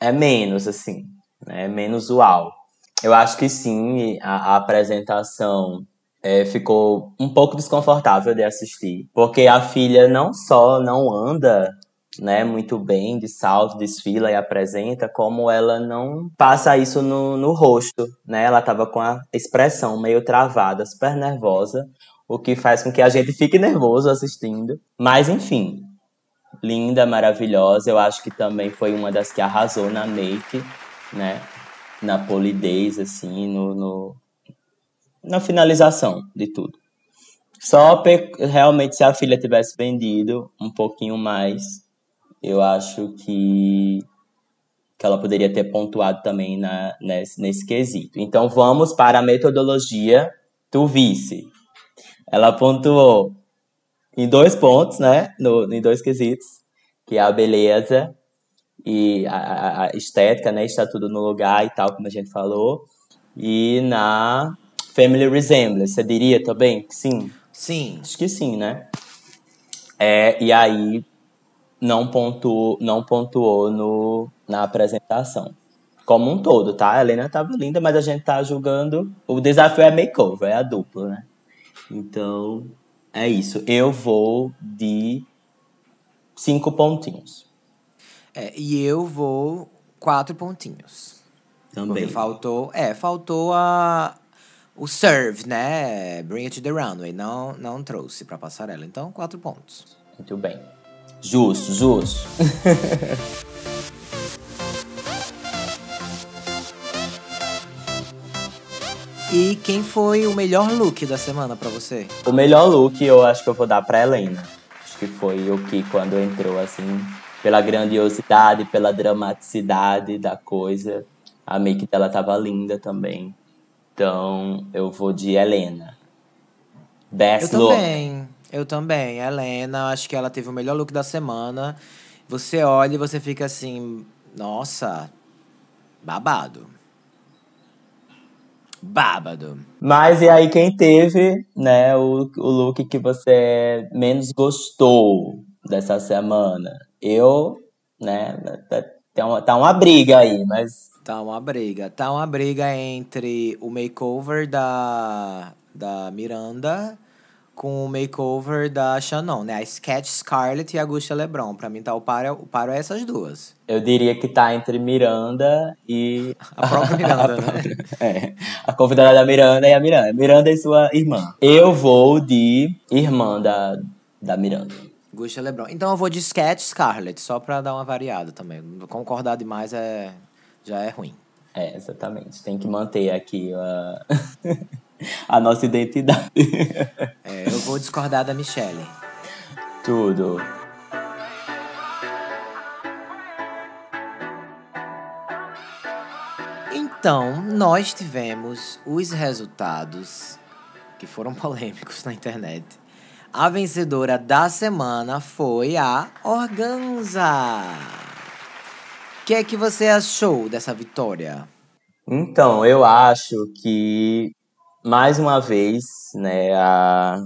Speaker 2: é menos, assim, né, é menos uau. Eu acho que sim, a, a apresentação é, ficou um pouco desconfortável de assistir, porque a filha não só não anda né, muito bem de salto, desfila e apresenta, como ela não passa isso no, no rosto, né? Ela tava com a expressão meio travada, super nervosa, o que faz com que a gente fique nervoso assistindo. Mas enfim, linda, maravilhosa. Eu acho que também foi uma das que arrasou na make, né? Na polidez, assim, no, no na finalização de tudo. Só realmente se a filha tivesse vendido um pouquinho mais, eu acho que, que ela poderia ter pontuado também na, nesse, nesse quesito. Então vamos para a metodologia do vice. Ela pontuou em dois pontos, né? No, em dois quesitos, que é a beleza e a, a, estética, né? Está tudo no lugar e tal, como a gente falou. E na family resemblance, você diria também que sim?
Speaker 1: Sim.
Speaker 2: Acho que sim, né? É, e aí não pontuou, não pontuou no, na apresentação. Como um todo, tá? A Helena tava linda, mas a gente tá julgando. O desafio é makeover, é a dupla, né? Então, é isso. Eu vou de cinco pontinhos.
Speaker 1: É, e eu vou quatro pontinhos.
Speaker 2: Também.
Speaker 1: Porque faltou. É, faltou a. O serve, né? Bring it to the runway. Não, não trouxe pra passarela. Então, quatro pontos.
Speaker 2: Muito bem. Justo, justo.
Speaker 1: e quem foi o melhor look da semana para você?
Speaker 2: O melhor look eu acho que eu vou dar pra Helena. Acho que foi o que quando entrou assim, pela grandiosidade, pela dramaticidade da coisa. A make dela tava linda também. Então eu vou de Helena. Best
Speaker 1: eu
Speaker 2: look.
Speaker 1: também. Eu também. Helena, acho que ela teve o melhor look da semana. Você olha e você fica assim, nossa, babado. Babado.
Speaker 2: Mas e aí quem teve, né, o, o look que você menos gostou dessa semana? Eu, né, tá uma, tá uma briga aí, mas...
Speaker 1: Tá uma briga. Tá uma briga entre o makeover da, da Miranda com o makeover da Shannon, né? A Sketch Scarlett e a Gustia Lebron. Pra mim, tá o paro, o paro é essas duas.
Speaker 2: Eu diria que tá entre Miranda e.
Speaker 1: A própria Miranda, né?
Speaker 2: É. A convidada da Miranda e a Miranda. Miranda e sua irmã. Eu vou de irmã da, da Miranda.
Speaker 1: Gustia Lebron. Então eu vou de Sketch Scarlett, só pra dar uma variada também. Concordar demais é já é ruim.
Speaker 2: É, exatamente. Tem que manter aqui a. a nossa identidade.
Speaker 1: É, eu vou discordar da Michelle.
Speaker 2: Tudo.
Speaker 1: Então, nós tivemos os resultados que foram polêmicos na internet. A vencedora da semana foi a Organza. O que é que você achou dessa vitória?
Speaker 2: Então, eu acho que mais uma vez, né, a,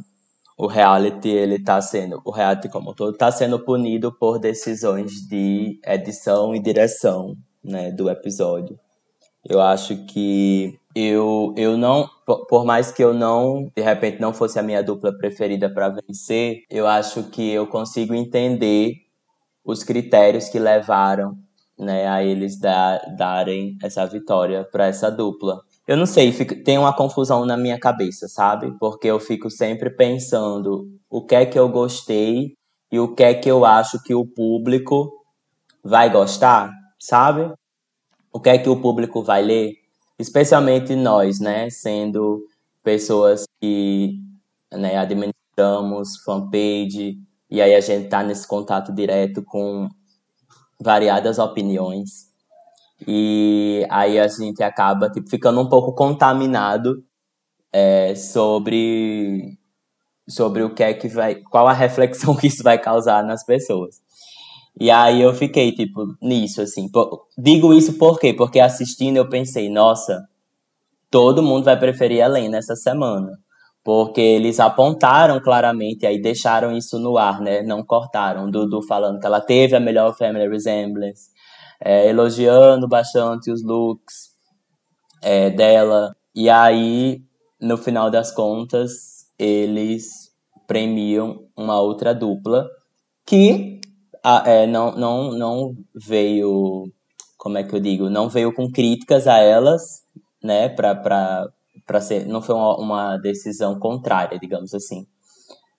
Speaker 2: o reality ele tá sendo, o reality como todo tá sendo punido por decisões de edição e direção, né, do episódio. Eu acho que eu, eu não, por mais que eu não, de repente não fosse a minha dupla preferida para vencer, eu acho que eu consigo entender os critérios que levaram, né, a eles dar, darem essa vitória para essa dupla. Eu não sei, fico, tem uma confusão na minha cabeça, sabe? Porque eu fico sempre pensando o que é que eu gostei e o que é que eu acho que o público vai gostar, sabe? O que é que o público vai ler? especialmente nós, né, sendo pessoas que né, administramos fanpage, e aí a gente tá nesse contato direto com variadas opiniões. E aí a gente acaba tipo, ficando um pouco contaminado é, sobre sobre o que é que vai, qual a reflexão que isso vai causar nas pessoas. E aí eu fiquei, tipo, nisso, assim. Digo isso por quê? Porque assistindo eu pensei, nossa, todo mundo vai preferir Helena essa semana. Porque eles apontaram claramente, aí deixaram isso no ar, né? Não cortaram. Dudu falando que ela teve a melhor family resemblance, é, elogiando bastante os looks é, dela. E aí, no final das contas, eles premiam uma outra dupla que a, é, não, não, não veio, como é que eu digo, não veio com críticas a elas, né, pra, pra, pra ser, não foi uma, uma decisão contrária, digamos assim.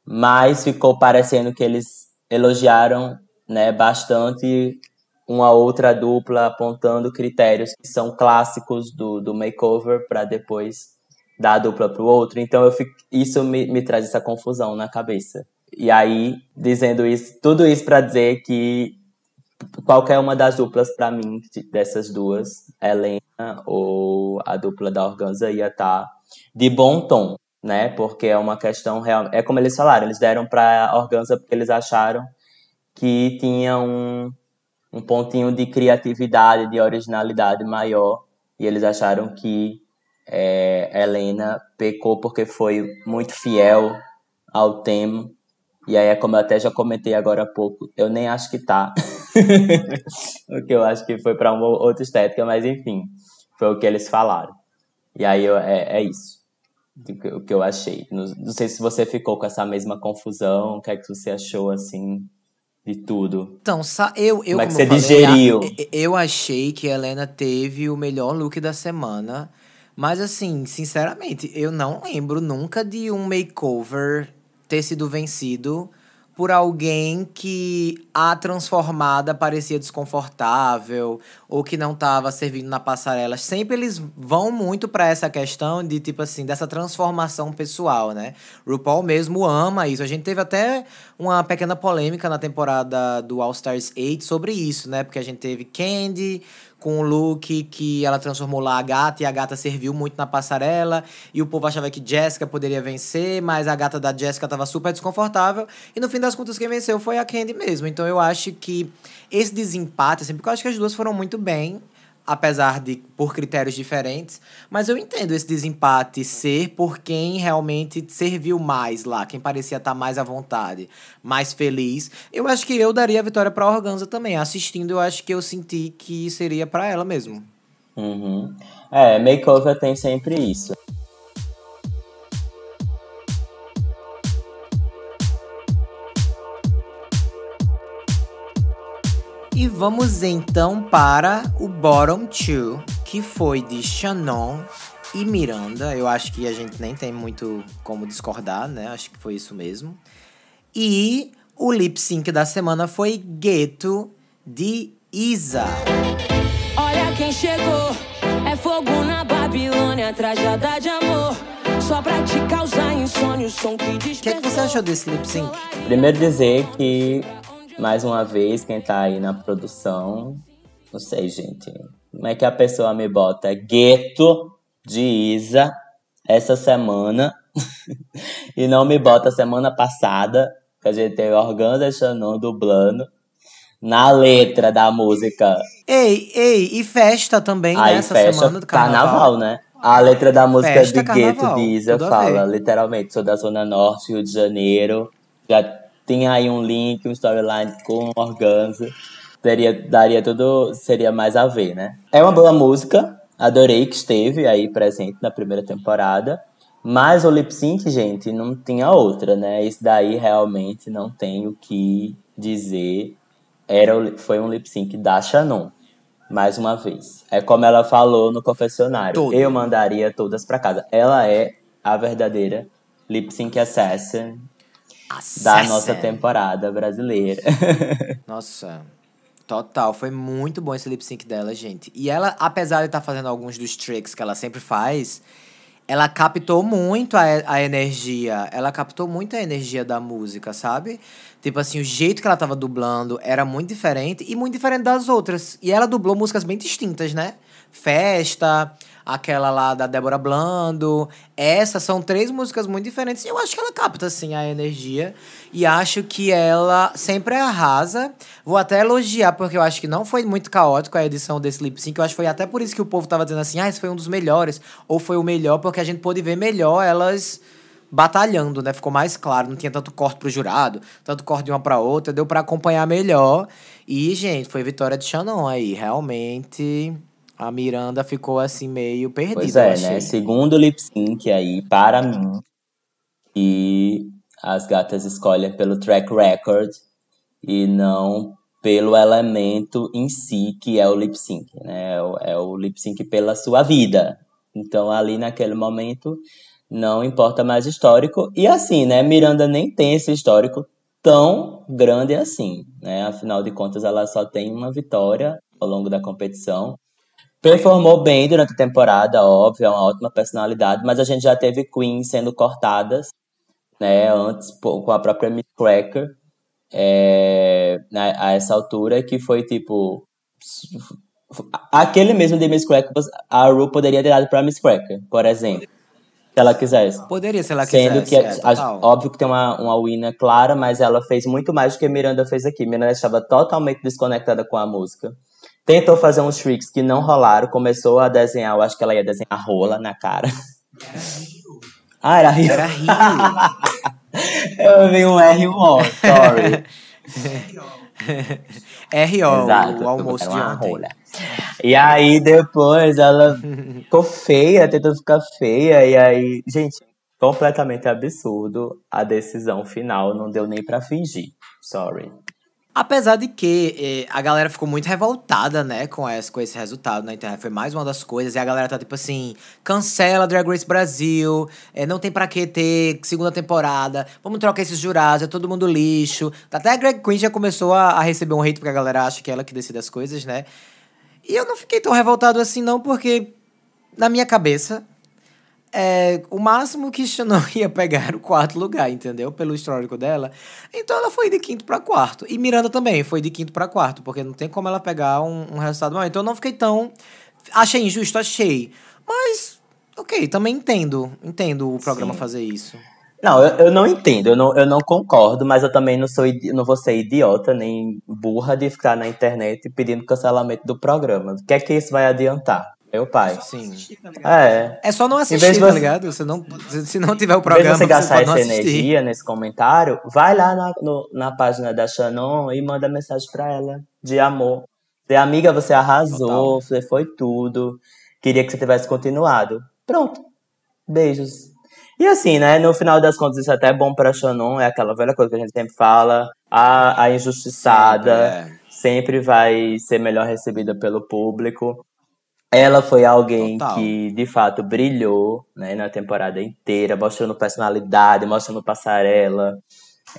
Speaker 2: Mas ficou parecendo que eles elogiaram, né, bastante uma outra dupla apontando critérios que são clássicos do, do makeover para depois dar a dupla para o outro. Então eu fico, isso me, me traz essa confusão na cabeça. E aí, dizendo isso, tudo isso para dizer que qualquer uma das duplas para mim, dessas duas, Helena ou a dupla da Organza, ia estar tá de bom tom, né? Porque é uma questão real. É como eles falaram, eles deram para Organza porque eles acharam que tinha um, um pontinho de criatividade, de originalidade maior, e eles acharam que é, Helena pecou porque foi muito fiel ao tema e aí, é como eu até já comentei agora há pouco, eu nem acho que tá. o que eu acho que foi para uma outra estética, mas enfim, foi o que eles falaram. E aí eu, é, é isso. O que eu achei. Não, não, sei se você ficou com essa mesma confusão, o que é que você achou assim de tudo.
Speaker 1: Então, eu, eu
Speaker 2: como é que você falei, digeriu?
Speaker 1: Eu achei que a Helena teve o melhor look da semana. Mas assim, sinceramente, eu não lembro nunca de um makeover ter sido vencido por alguém que a transformada parecia desconfortável ou que não estava servindo na passarela. Sempre eles vão muito para essa questão de tipo assim, dessa transformação pessoal, né? RuPaul mesmo ama isso. A gente teve até uma pequena polêmica na temporada do All Stars 8 sobre isso, né? Porque a gente teve Candy com o look que ela transformou lá a gata e a gata serviu muito na passarela e o povo achava que Jessica poderia vencer, mas a gata da Jessica estava super desconfortável e no fim das contas quem venceu foi a Candy mesmo. Então eu acho que esse desempate, assim, porque eu acho que as duas foram muito bem, apesar de por critérios diferentes, mas eu entendo esse desempate ser por quem realmente serviu mais lá, quem parecia estar mais à vontade, mais feliz. Eu acho que eu daria a vitória para Organza também. Assistindo, eu acho que eu senti que seria para ela mesmo.
Speaker 2: Uhum. É, makeover tem sempre isso.
Speaker 1: Vamos então para o bottom two, que foi de Shannon e Miranda. Eu acho que a gente nem tem muito como discordar, né? Acho que foi isso mesmo. E o lip sync da semana foi Gueto de Isa. Olha quem chegou, é fogo na Babilônia, trajada de amor. Só pra te causar insônia, o som que O que, é que você achou desse lip sync?
Speaker 2: Primeiro dizer que mais uma vez, quem tá aí na produção, não sei, gente. Como é que a pessoa me bota gueto de Isa essa semana e não me bota semana passada, que a gente teve Organza Xanon dublando na letra da música.
Speaker 1: Ei, ei, e festa também
Speaker 2: Aí,
Speaker 1: nessa
Speaker 2: festa,
Speaker 1: semana do carnaval.
Speaker 2: carnaval né? A letra da música festa, de Gueto de Isa fala, literalmente, sou da Zona Norte, Rio de Janeiro. Já tem aí um link, um storyline com organza. Daria, daria tudo, seria mais a ver, né? É uma boa música, adorei que esteve aí presente na primeira temporada. Mas o lip sync, gente, não tinha outra, né? Isso daí realmente não tem o que dizer. Era, foi um lip sync da Shannon, mais uma vez. É como ela falou no confessionário. Todo. Eu mandaria todas para casa. Ela é a verdadeira lip sync assassin da nossa temporada brasileira.
Speaker 1: Nossa. Total, foi muito bom esse lip sync dela, gente. E ela, apesar de estar tá fazendo alguns dos tricks que ela sempre faz, ela captou muito a, a energia. Ela captou muito a energia da música, sabe? Tipo assim, o jeito que ela tava dublando era muito diferente e muito diferente das outras. E ela dublou músicas bem distintas, né? Festa, aquela lá da Débora Blando. Essas são três músicas muito diferentes. Eu acho que ela capta, assim, a energia. E acho que ela sempre arrasa. Vou até elogiar, porque eu acho que não foi muito caótico a edição desse lip sync. Eu acho que foi até por isso que o povo tava dizendo assim, ah, esse foi um dos melhores. Ou foi o melhor, porque a gente pôde ver melhor elas batalhando, né? Ficou mais claro, não tinha tanto corte pro jurado, tanto corte de uma para outra, deu para acompanhar melhor. E, gente, foi vitória de Shannon aí, realmente a Miranda ficou assim meio perdida.
Speaker 2: Pois é, né? Segundo lip sync aí, para mim, e as gatas escolhem pelo track record e não pelo elemento em si que é o lip sync, né? É o é lip sync pela sua vida. Então ali naquele momento não importa mais histórico e assim, né? Miranda nem tem esse histórico tão grande assim, né? Afinal de contas ela só tem uma vitória ao longo da competição Performou bem durante a temporada, óbvio, é uma ótima personalidade, mas a gente já teve Queen sendo cortadas, né, antes com a própria Miss Cracker, é, né, a essa altura, que foi tipo. Aquele mesmo de Miss Cracker, a Ru poderia ter dado pra Miss Cracker, por exemplo. Se ela quisesse.
Speaker 1: Poderia, se ela
Speaker 2: Sendo
Speaker 1: quisesse.
Speaker 2: que, é, óbvio que tem uma, uma winner clara, mas ela fez muito mais do que Miranda fez aqui. Miranda estava totalmente desconectada com a música. Tentou fazer uns tricks que não rolaram, começou a desenhar, eu acho que ela ia desenhar rola na cara. ah, era Rio.
Speaker 1: Era Rio.
Speaker 2: eu vi um R-O, sorry.
Speaker 1: R.O., o almoço de ontem. Rola.
Speaker 2: E aí depois ela ficou feia, tentou ficar feia, e aí, gente, completamente absurdo a decisão final, não deu nem para fingir. Sorry.
Speaker 1: Apesar de que eh, a galera ficou muito revoltada, né, com esse, com esse resultado na internet. Foi mais uma das coisas. E a galera tá tipo assim: cancela Drag Race Brasil, eh, não tem pra que ter segunda temporada, vamos trocar esses jurados, é todo mundo lixo. Até a Greg Queen já começou a, a receber um hate porque a galera acha que é ela que decide as coisas, né? E eu não fiquei tão revoltado assim, não, porque na minha cabeça é, o máximo que Shannon ia pegar era o quarto lugar, entendeu? Pelo histórico dela. Então ela foi de quinto para quarto. E Miranda também foi de quinto para quarto, porque não tem como ela pegar um, um resultado maior. Então eu não fiquei tão. Achei injusto, achei. Mas, ok, também entendo. Entendo o programa Sim. fazer isso.
Speaker 2: Não, eu, eu não entendo, eu não, eu não concordo, mas eu também não sou não vou ser idiota nem burra de ficar na internet pedindo cancelamento do programa. O que é que isso vai adiantar? Meu pai.
Speaker 1: Sim.
Speaker 2: É.
Speaker 1: É só não assistir, tá ligado? Se não, se não tiver o programa,
Speaker 2: você gastar essa energia nesse comentário, vai lá na, no, na página da Shannon e manda mensagem pra ela de amor. De amiga, você arrasou, Total. você foi tudo. Queria que você tivesse continuado. Pronto. Beijos. E assim, né? No final das contas, isso é até bom pra Shannon, é aquela velha coisa que a gente sempre fala. A, a injustiçada sempre, é. sempre vai ser melhor recebida pelo público. Ela foi alguém Total. que, de fato, brilhou né, na temporada inteira, mostrando personalidade, mostrando passarela.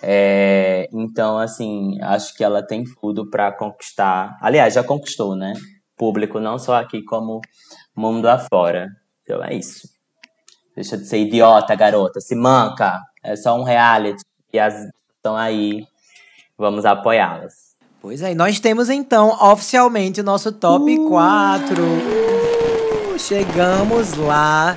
Speaker 2: É, então, assim, acho que ela tem tudo para conquistar. Aliás, já conquistou, né? Público, não só aqui, como mundo afora. Então é isso. Deixa de ser idiota, garota. Se manca. É só um reality. E as estão aí. Vamos apoiá-las.
Speaker 1: Pois é, nós temos então oficialmente o nosso top uh! 4. Chegamos lá.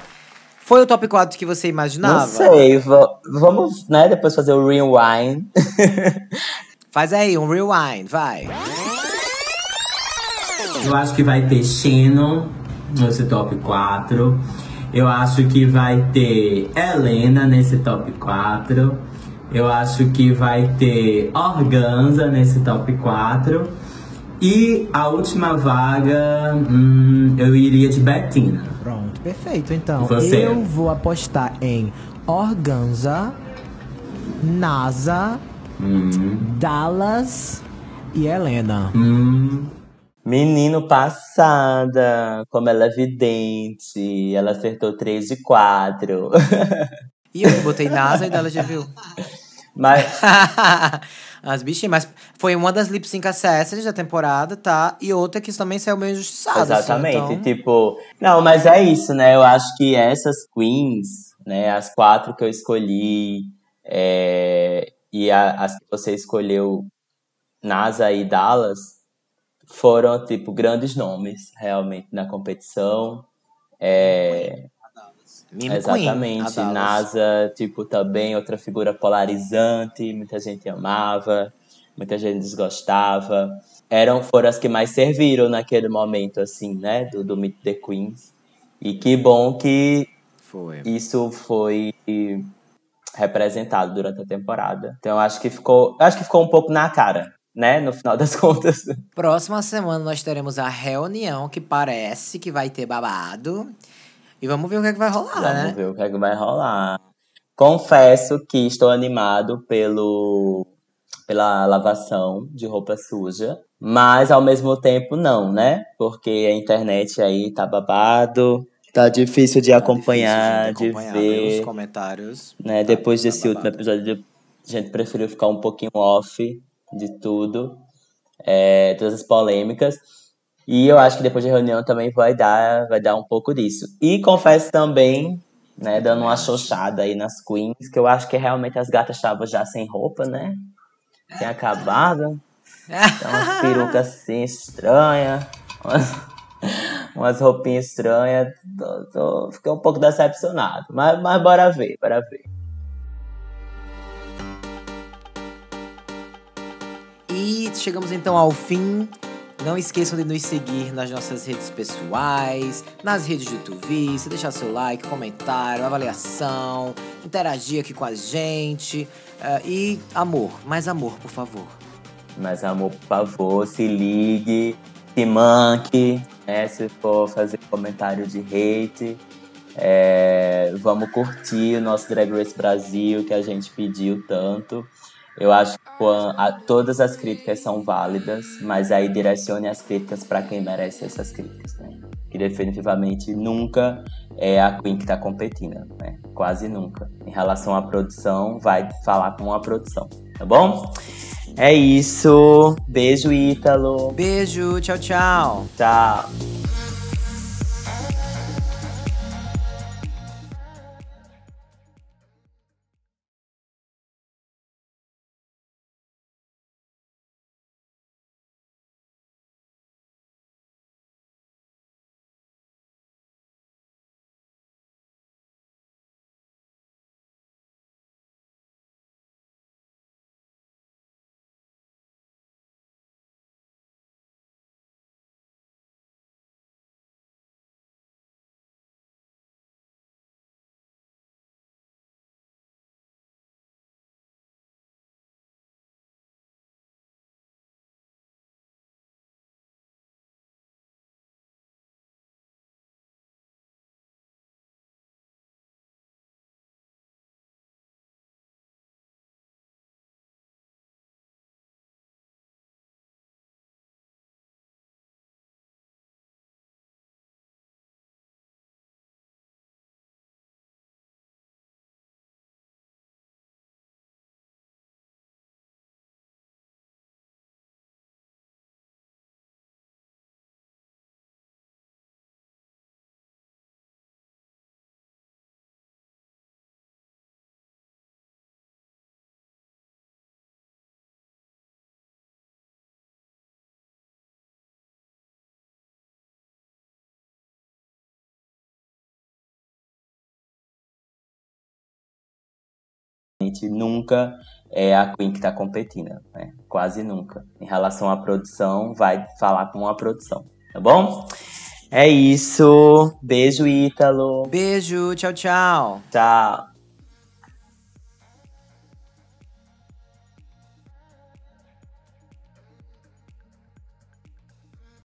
Speaker 1: Foi o top 4 que você imaginava?
Speaker 2: Não sei, vamos, né, depois fazer o rewind.
Speaker 1: Faz aí, um rewind, vai.
Speaker 2: Eu acho que vai ter Xeno nesse top 4. Eu acho que vai ter Helena nesse top 4. Eu acho que vai ter Organza nesse top 4. E a última vaga, hum, eu iria de Bettina.
Speaker 1: Pronto, perfeito. Então, Você? eu vou apostar em Organza, NASA, hum. Dallas e Helena.
Speaker 2: Hum. Menino passada, como ela é vidente, ela acertou 3 de 4.
Speaker 1: E eu botei NASA e Dallas já viu.
Speaker 2: Mas
Speaker 1: As bichinhas, mas foi uma das lip sync accessories da temporada, tá? E outra que também saiu meio injustiçada. assim,
Speaker 2: Exatamente,
Speaker 1: então-
Speaker 2: tipo. Não, mas é isso, né? Eu acho que essas queens, né? As quatro que eu escolhi, é, e a- as que você escolheu, NASA e Dallas, foram, tipo, grandes nomes, realmente, na competição. É,
Speaker 1: Meme Queen,
Speaker 2: Exatamente.
Speaker 1: Dallas.
Speaker 2: NASA, tipo, também outra figura polarizante, muita gente amava, muita gente desgostava. Eram, foram as que mais serviram naquele momento, assim, né, do, do Meet the Queens. E que bom que
Speaker 1: Foi.
Speaker 2: isso foi representado durante a temporada. Então, acho que ficou, acho que ficou um pouco na cara, né, no final das contas.
Speaker 1: Próxima semana nós teremos a reunião, que parece que vai ter babado. E vamos ver o que, é que vai rolar,
Speaker 2: Vamos
Speaker 1: né?
Speaker 2: ver o que, é que vai rolar. Confesso que estou animado pelo pela lavação de roupa suja, mas ao mesmo tempo não, né? Porque a internet aí tá babado, tá difícil de
Speaker 1: Tá
Speaker 2: acompanhar,
Speaker 1: difícil,
Speaker 2: de
Speaker 1: acompanhar,
Speaker 2: ver,
Speaker 1: Os comentários.
Speaker 2: né?
Speaker 1: Tá-
Speaker 2: Depois
Speaker 1: tá
Speaker 2: desse último episódio, a gente preferiu ficar um pouquinho off de tudo, é, todas as polêmicas. E eu acho que depois da reunião também vai dar, vai dar um pouco disso. E confesso também, né, dando uma xoxada aí nas queens, que eu acho que realmente as gatas estavam já sem roupa, né? Tinha acabado. Então, umas perucas assim estranhas, umas, umas roupinhas estranhas. Tô- tô- fiquei um pouco decepcionado. Mas, mas bora ver, bora ver.
Speaker 1: E chegamos então ao fim. Não esqueçam de nos seguir nas nossas redes pessoais, nas redes de Tuvice, deixar seu like, comentário, avaliação, interagir aqui com a gente. eh, e amor, mais amor, por favor.
Speaker 2: Mas, amor, por favor, se ligue, se manque, né? Se for fazer comentário de hate, é, vamos curtir o nosso Drag Race Brasil, que a gente pediu tanto. Eu acho que a- todas as críticas são válidas, mas aí direcione as críticas para quem merece essas críticas, né? Que definitivamente nunca é a Queen que está competindo, né? Quase nunca. Em relação à produção, vai falar com a produção, tá bom? É isso. Beijo, Ítalo.
Speaker 1: Beijo, tchau, tchau.
Speaker 2: Tchau. Gente nunca é a Queen que tá competindo, né? Quase nunca. Em relação à produção, vai falar com a produção, tá bom? É isso. Beijo, Ítalo.
Speaker 1: Beijo, tchau, tchau.
Speaker 2: Tchau.